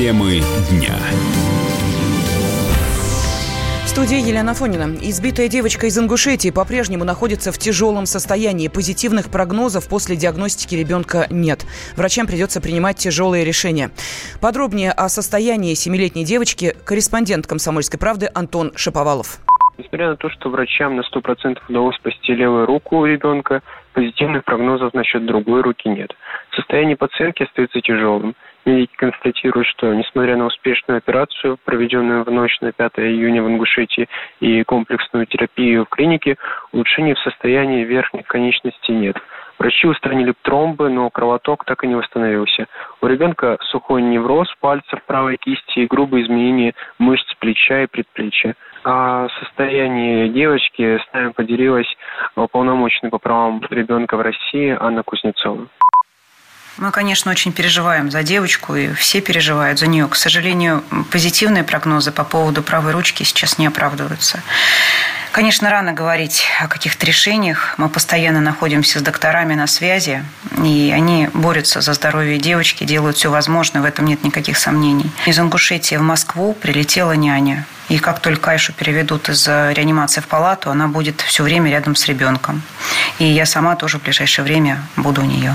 Темы дня. В студии Елена Фонина. Избитая девочка из Ингушетии по-прежнему находится в тяжелом состоянии. Позитивных прогнозов после диагностики ребенка нет. Врачам придется принимать тяжелые решения. Подробнее о состоянии семилетней девочки корреспондент «Комсомольской правды» Антон Шаповалов. Несмотря на то, что врачам на 100% удалось спасти левую руку у ребенка, позитивных прогнозов насчет другой руки нет. Состояние пациентки остается тяжелым. Медики констатируют, что несмотря на успешную операцию, проведенную в ночь на 5 июня в Ингушетии, и комплексную терапию в клинике, улучшений в состоянии верхних конечностей нет. Врачи устранили тромбы, но кровоток так и не восстановился. У ребенка сухой невроз пальцев правой кисти и грубые изменения мышц плеча и предплечья. О состоянии девочки с нами поделилась уполномоченный по правам ребенка в России Анна Кузнецова. Мы, конечно, очень переживаем за девочку, и все переживают за нее. К сожалению, позитивные прогнозы по поводу правой ручки сейчас не оправдываются. Конечно, рано говорить о каких-то решениях. Мы постоянно находимся с докторами на связи, и они борются за здоровье девочки, делают все возможное, в этом нет никаких сомнений. Из Ингушетии в Москву прилетела няня. И как только Айшу переведут из реанимации в палату, она будет все время рядом с ребенком. И я сама тоже в ближайшее время буду у нее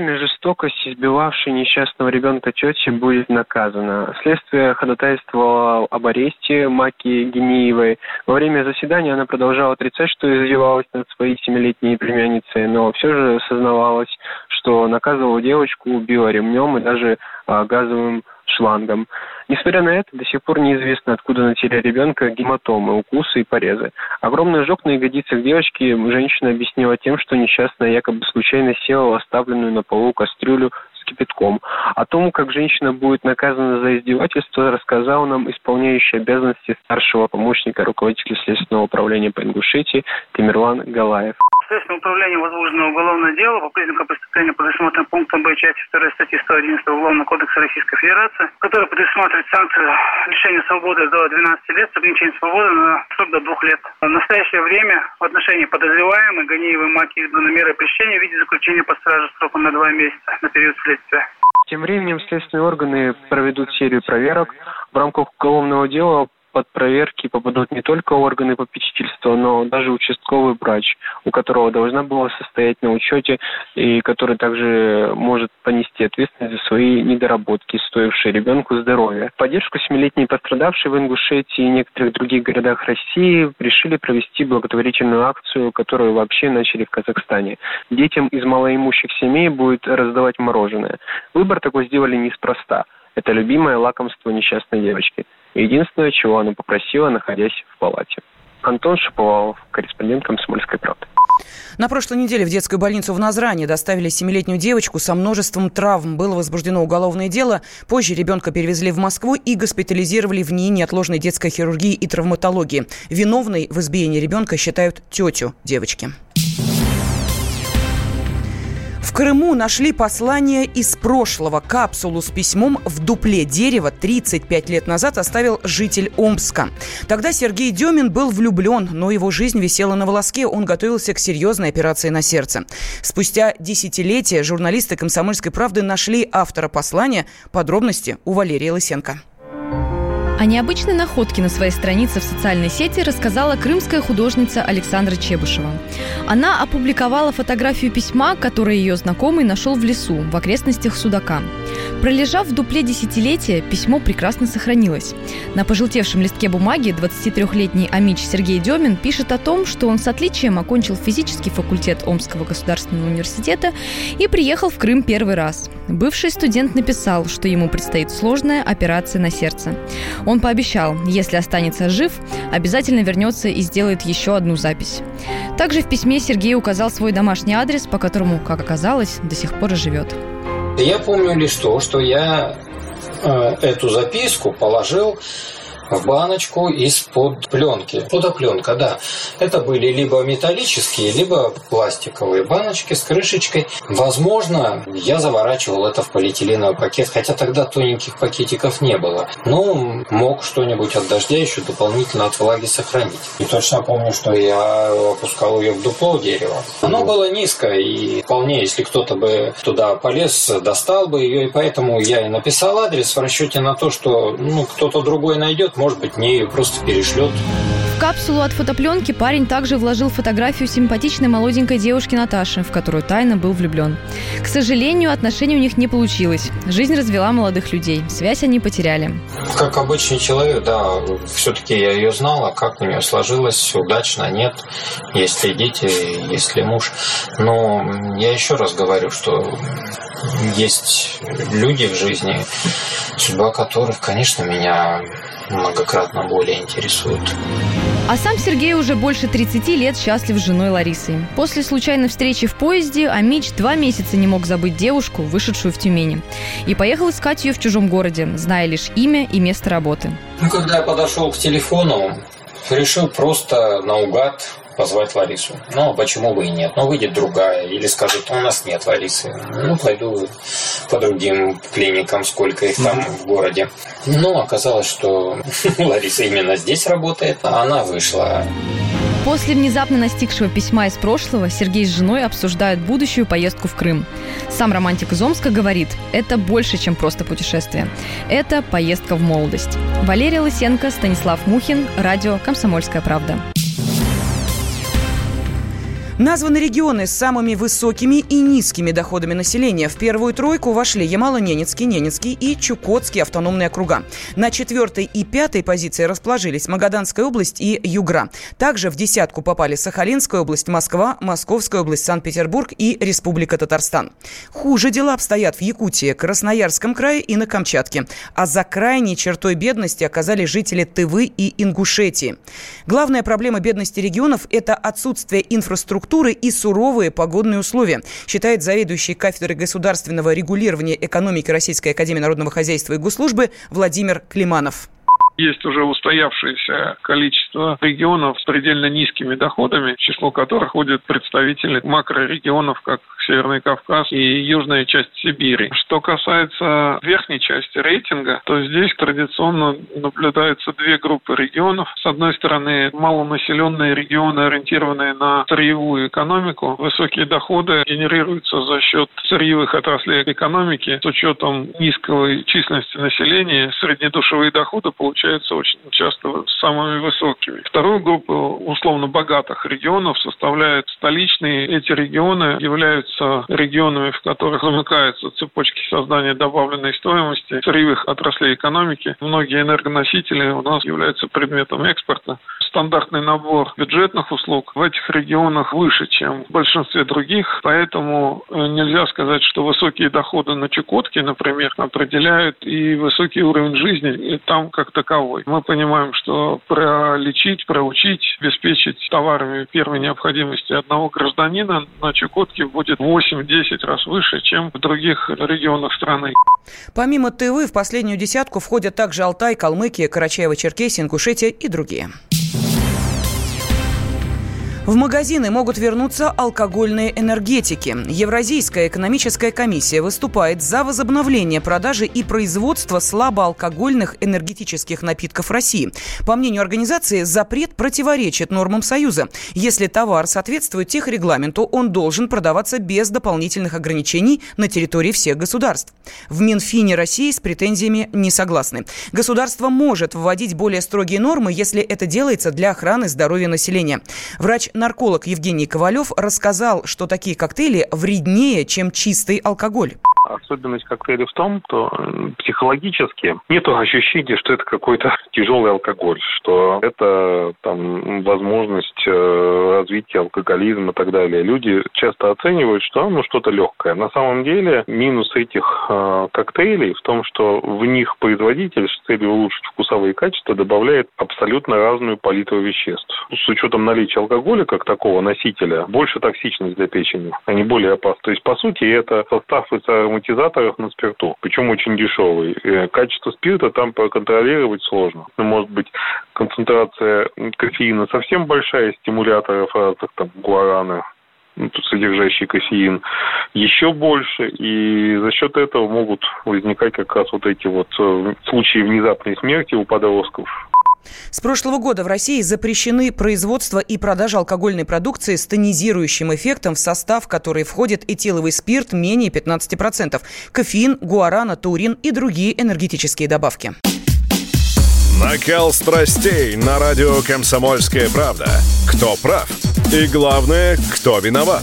исключительная жестокость, избивавшей несчастного ребенка тети, будет наказана. Следствие ходатайствовало об аресте Маки Гениевой. Во время заседания она продолжала отрицать, что издевалась над своей семилетней племянницей, но все же сознавалась, что наказывала девочку, убила ремнем и даже а, газовым шлангом. Несмотря на это, до сих пор неизвестно, откуда на теле ребенка гематомы, укусы и порезы. Огромный ожог на ягодицах девочки женщина объяснила тем, что несчастная якобы случайно села в оставленную на полу кастрюлю с кипятком. О том, как женщина будет наказана за издевательство, рассказал нам исполняющий обязанности старшего помощника руководителя Следственного управления по Ингушетии Тамерлан Галаев. Следственное управление возбуждено уголовное дело по признакам преступления, предусмотренным пунктом Б части 2 статьи 111 Уголовного кодекса Российской Федерации, который предусматривает санкцию лишения свободы до 12 лет с ограничением свободы на срок до 2 лет. В настоящее время в отношении подозреваемой Ганиевой Маки избраны меры пресечения в виде заключения под стражу сроком на 2 месяца на период следствия. Тем временем следственные органы проведут серию проверок. В рамках уголовного дела под проверки попадут не только органы попечительства, но даже участковый врач, у которого должна была состоять на учете и который также может понести ответственность за свои недоработки, стоившие ребенку здоровья. Поддержку семилетней пострадавшей в Ингушетии и некоторых других городах России решили провести благотворительную акцию, которую вообще начали в Казахстане. Детям из малоимущих семей будет раздавать мороженое. Выбор такой сделали неспроста. Это любимое лакомство несчастной девочки – Единственное, чего она попросила, находясь в палате. Антон Шаповалов, корреспондент «Комсомольской правды». На прошлой неделе в детскую больницу в Назране доставили семилетнюю девочку со множеством травм. Было возбуждено уголовное дело. Позже ребенка перевезли в Москву и госпитализировали в НИИ неотложной детской хирургии и травматологии. Виновной в избиении ребенка считают тетю девочки. В Крыму нашли послание из прошлого. Капсулу с письмом в дупле дерева 35 лет назад оставил житель Омска. Тогда Сергей Демин был влюблен, но его жизнь висела на волоске. Он готовился к серьезной операции на сердце. Спустя десятилетия журналисты «Комсомольской правды» нашли автора послания. Подробности у Валерии Лысенко. О необычной находке на своей странице в социальной сети рассказала крымская художница Александра Чебышева. Она опубликовала фотографию письма, которое ее знакомый нашел в лесу, в окрестностях Судака. Пролежав в дупле десятилетия, письмо прекрасно сохранилось. На пожелтевшем листке бумаги 23-летний амич Сергей Демин пишет о том, что он с отличием окончил физический факультет Омского государственного университета и приехал в Крым первый раз. Бывший студент написал, что ему предстоит сложная операция на сердце. Он пообещал, если останется жив, обязательно вернется и сделает еще одну запись. Также в письме Сергей указал свой домашний адрес, по которому, как оказалось, до сих пор и живет. Я помню лишь то, что я э, эту записку положил в баночку из-под пленки. Фотопленка, да. Это были либо металлические, либо пластиковые баночки с крышечкой. Возможно, я заворачивал это в полиэтиленовый пакет, хотя тогда тоненьких пакетиков не было. Но мог что-нибудь от дождя еще дополнительно от влаги сохранить. И точно помню, что я опускал ее в дупло дерева. Оно было низко, и вполне, если кто-то бы туда полез, достал бы ее, и поэтому я и написал адрес в расчете на то, что ну, кто-то другой найдет, может быть, ее просто перешлет. В капсулу от фотопленки парень также вложил фотографию симпатичной молоденькой девушки Наташи, в которую тайно был влюблен. К сожалению, отношений у них не получилось. Жизнь развела молодых людей. Связь они потеряли. Как обычный человек, да, все-таки я ее знала, как у нее сложилось, удачно, нет, есть ли дети, есть ли муж. Но я еще раз говорю, что есть люди в жизни, судьба которых, конечно, меня многократно более интересует. А сам Сергей уже больше 30 лет счастлив с женой Ларисой. После случайной встречи в поезде Амич два месяца не мог забыть девушку, вышедшую в Тюмени. И поехал искать ее в чужом городе, зная лишь имя и место работы. Ну, когда я подошел к телефону, решил просто наугад позвать Ларису. Ну, а почему бы и нет? Ну, выйдет другая. Или скажет, у нас нет Ларисы. Ну, пойду по другим клиникам, сколько их там в городе. Ну, оказалось, что Лариса именно здесь работает, а она вышла. После внезапно настигшего письма из прошлого Сергей с женой обсуждают будущую поездку в Крым. Сам романтик из Омска говорит, это больше, чем просто путешествие. Это поездка в молодость. Валерия Лысенко, Станислав Мухин, радио «Комсомольская правда». Названы регионы с самыми высокими и низкими доходами населения. В первую тройку вошли Ямало-Ненецкий, Ненецкий и Чукотский автономные округа. На четвертой и пятой позиции расположились Магаданская область и Югра. Также в десятку попали Сахалинская область, Москва, Московская область, Санкт-Петербург и Республика Татарстан. Хуже дела обстоят в Якутии, Красноярском крае и на Камчатке. А за крайней чертой бедности оказались жители Тывы и Ингушетии. Главная проблема бедности регионов – это отсутствие инфраструктуры инфраструктуры и суровые погодные условия, считает заведующий кафедрой государственного регулирования экономики Российской Академии Народного Хозяйства и Госслужбы Владимир Климанов. Есть уже устоявшееся количество регионов с предельно низкими доходами, число которых входят представители макрорегионов, как Северный Кавказ и южная часть Сибири. Что касается верхней части рейтинга, то здесь традиционно наблюдаются две группы регионов. С одной стороны, малонаселенные регионы, ориентированные на сырьевую экономику. Высокие доходы генерируются за счет сырьевых отраслей экономики. С учетом низкой численности населения среднедушевые доходы получаются очень часто самыми высокими. Вторую группу условно богатых регионов составляют столичные. Эти регионы являются являются регионами, в которых замыкаются цепочки создания добавленной стоимости сырьевых отраслей экономики. Многие энергоносители у нас являются предметом экспорта. Стандартный набор бюджетных услуг в этих регионах выше, чем в большинстве других, поэтому э, нельзя сказать, что высокие доходы на Чукотке, например, определяют и высокий уровень жизни там как таковой. Мы понимаем, что пролечить, проучить, обеспечить товарами первой необходимости одного гражданина на Чукотке будет 8-10 раз выше, чем в других регионах страны. Помимо Тывы в последнюю десятку входят также Алтай, Калмыкия, Карачаево-Черкесия, Ингушетия и другие. В магазины могут вернуться алкогольные энергетики. Евразийская экономическая комиссия выступает за возобновление продажи и производства слабоалкогольных энергетических напитков России. По мнению организации, запрет противоречит нормам Союза. Если товар соответствует техрегламенту, он должен продаваться без дополнительных ограничений на территории всех государств. В Минфине России с претензиями не согласны. Государство может вводить более строгие нормы, если это делается для охраны здоровья населения. Врач нарколог Евгений Ковалев рассказал, что такие коктейли вреднее, чем чистый алкоголь. Особенность коктейля в том, что психологически нет ощущения, что это какой-то тяжелый алкоголь, что это там возможность э, развития алкоголизма и так далее. Люди часто оценивают, что ну что-то легкое. На самом деле минус этих э, коктейлей в том, что в них производитель с целью улучшить вкусовые качества добавляет абсолютно разную палитру веществ. С учетом наличия алкоголя как такого носителя больше токсичность для печени, они более опасны. То есть по сути это состав ароматизаторах на спирту, причем очень дешевый. Э, качество спирта там проконтролировать сложно. Ну, может быть, концентрация кофеина совсем большая, стимуляторов разных, там, гуарана, содержащий кофеин, еще больше, и за счет этого могут возникать как раз вот эти вот э, случаи внезапной смерти у подростков. С прошлого года в России запрещены производство и продажа алкогольной продукции с тонизирующим эффектом, в состав которой входит этиловый спирт менее 15%, кофеин, гуарана, таурин и другие энергетические добавки. Накал страстей на радио «Комсомольская правда». Кто прав? И главное, кто виноват?